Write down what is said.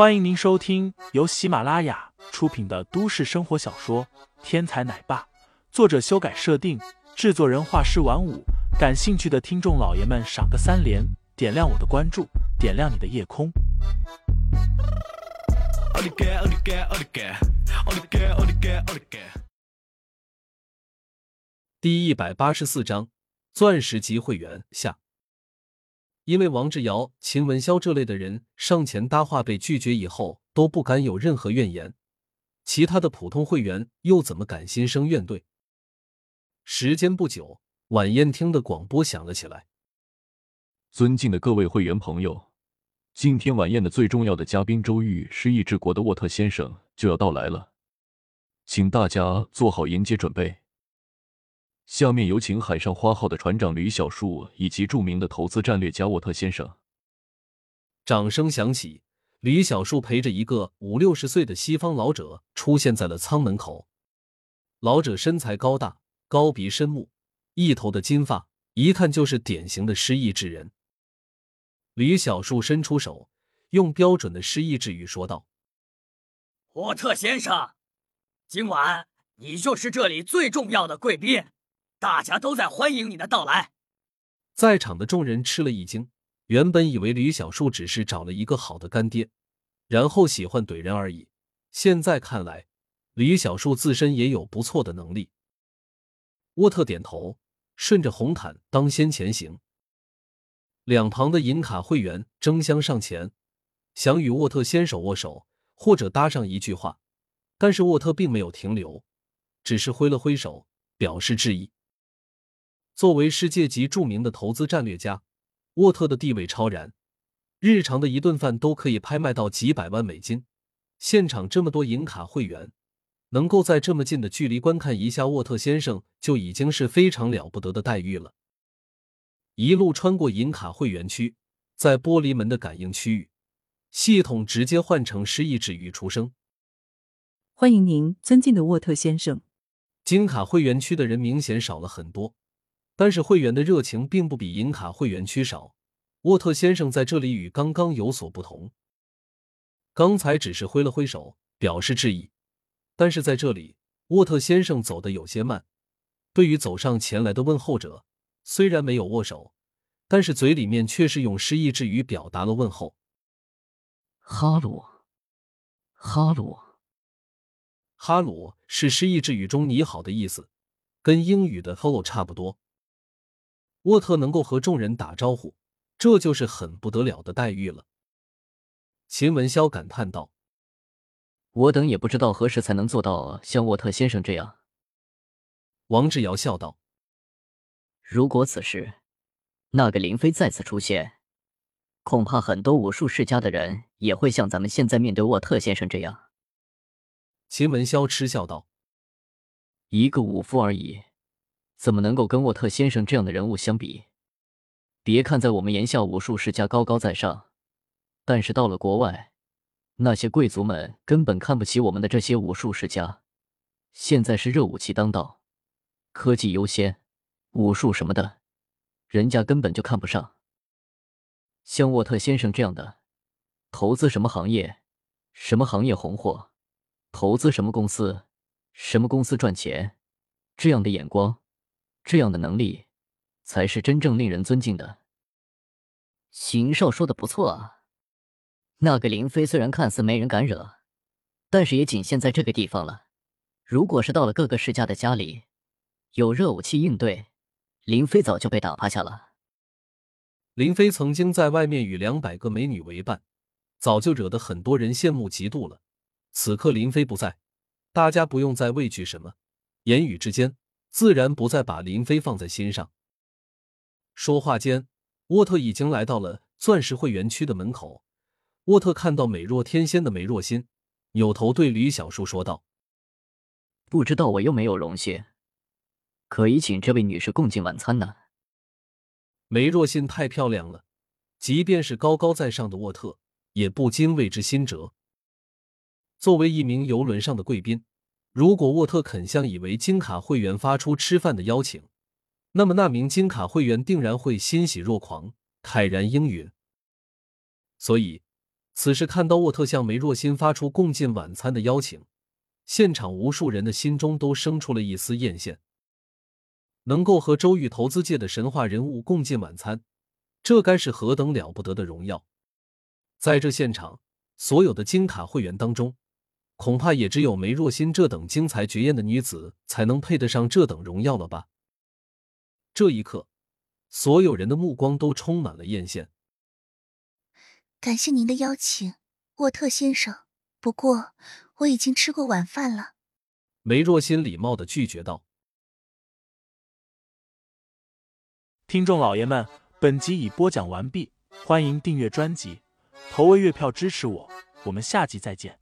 欢迎您收听由喜马拉雅出品的都市生活小说《天才奶爸》，作者修改设定，制作人画师晚舞。感兴趣的听众老爷们，赏个三连，点亮我的关注，点亮你的夜空。第一百八十四章：钻石级会员下。因为王志尧、秦文潇这类的人上前搭话被拒绝以后，都不敢有任何怨言，其他的普通会员又怎么敢心生怨怼？时间不久，晚宴厅的广播响了起来：“尊敬的各位会员朋友，今天晚宴的最重要的嘉宾周玉失意治国的沃特先生就要到来了，请大家做好迎接准备。”下面有请海上花号的船长吕小树以及著名的投资战略家沃特先生。掌声响起，吕小树陪着一个五六十岁的西方老者出现在了舱门口。老者身材高大，高鼻深目，一头的金发，一看就是典型的失意之人。吕小树伸出手，用标准的失意之语说道：“沃特先生，今晚你就是这里最重要的贵宾。”大家都在欢迎你的到来，在场的众人吃了一惊。原本以为吕小树只是找了一个好的干爹，然后喜欢怼人而已。现在看来，吕小树自身也有不错的能力。沃特点头，顺着红毯当先前行。两旁的银卡会员争相上前，想与沃特先手握手，或者搭上一句话，但是沃特并没有停留，只是挥了挥手，表示致意。作为世界级著名的投资战略家，沃特的地位超然，日常的一顿饭都可以拍卖到几百万美金。现场这么多银卡会员，能够在这么近的距离观看一下沃特先生，就已经是非常了不得的待遇了。一路穿过银卡会员区，在玻璃门的感应区域，系统直接换成失忆之语出声：“欢迎您，尊敬的沃特先生。”金卡会员区的人明显少了很多。但是会员的热情并不比银卡会员区少。沃特先生在这里与刚刚有所不同，刚才只是挥了挥手表示致意，但是在这里，沃特先生走的有些慢。对于走上前来的问候者，虽然没有握手，但是嘴里面却是用失意之语表达了问候：“哈鲁，哈鲁，哈鲁是失意之语中你好的意思，跟英语的 hello 差不多。”沃特能够和众人打招呼，这就是很不得了的待遇了。秦文潇感叹道：“我等也不知道何时才能做到像沃特先生这样。”王志尧笑道：“如果此时那个林飞再次出现，恐怕很多武术世家的人也会像咱们现在面对沃特先生这样。”秦文潇嗤笑道：“一个武夫而已。”怎么能够跟沃特先生这样的人物相比？别看在我们炎夏武术世家高高在上，但是到了国外，那些贵族们根本看不起我们的这些武术世家。现在是热武器当道，科技优先，武术什么的，人家根本就看不上。像沃特先生这样的，投资什么行业，什么行业红火，投资什么公司，什么公司赚钱，这样的眼光。这样的能力，才是真正令人尊敬的。邢少说的不错啊，那个林飞虽然看似没人敢惹，但是也仅限在这个地方了。如果是到了各个世家的家里，有热武器应对，林飞早就被打趴下了。林飞曾经在外面与两百个美女为伴，早就惹得很多人羡慕嫉妒了。此刻林飞不在，大家不用再畏惧什么，言语之间。自然不再把林飞放在心上。说话间，沃特已经来到了钻石会员区的门口。沃特看到美若天仙的梅若心，扭头对吕小树说道：“不知道我又没有荣幸，可以请这位女士共进晚餐呢？”梅若心太漂亮了，即便是高高在上的沃特也不禁为之心折。作为一名游轮上的贵宾。如果沃特肯向以为金卡会员发出吃饭的邀请，那么那名金卡会员定然会欣喜若狂，慨然应允。所以，此时看到沃特向梅若欣发出共进晚餐的邀请，现场无数人的心中都生出了一丝艳羡。能够和周玉投资界的神话人物共进晚餐，这该是何等了不得的荣耀！在这现场，所有的金卡会员当中，恐怕也只有梅若心这等惊才绝艳的女子，才能配得上这等荣耀了吧？这一刻，所有人的目光都充满了艳羡。感谢您的邀请，沃特先生。不过我已经吃过晚饭了。梅若心礼貌的拒绝道。听众老爷们，本集已播讲完毕，欢迎订阅专辑，投喂月票支持我，我们下集再见。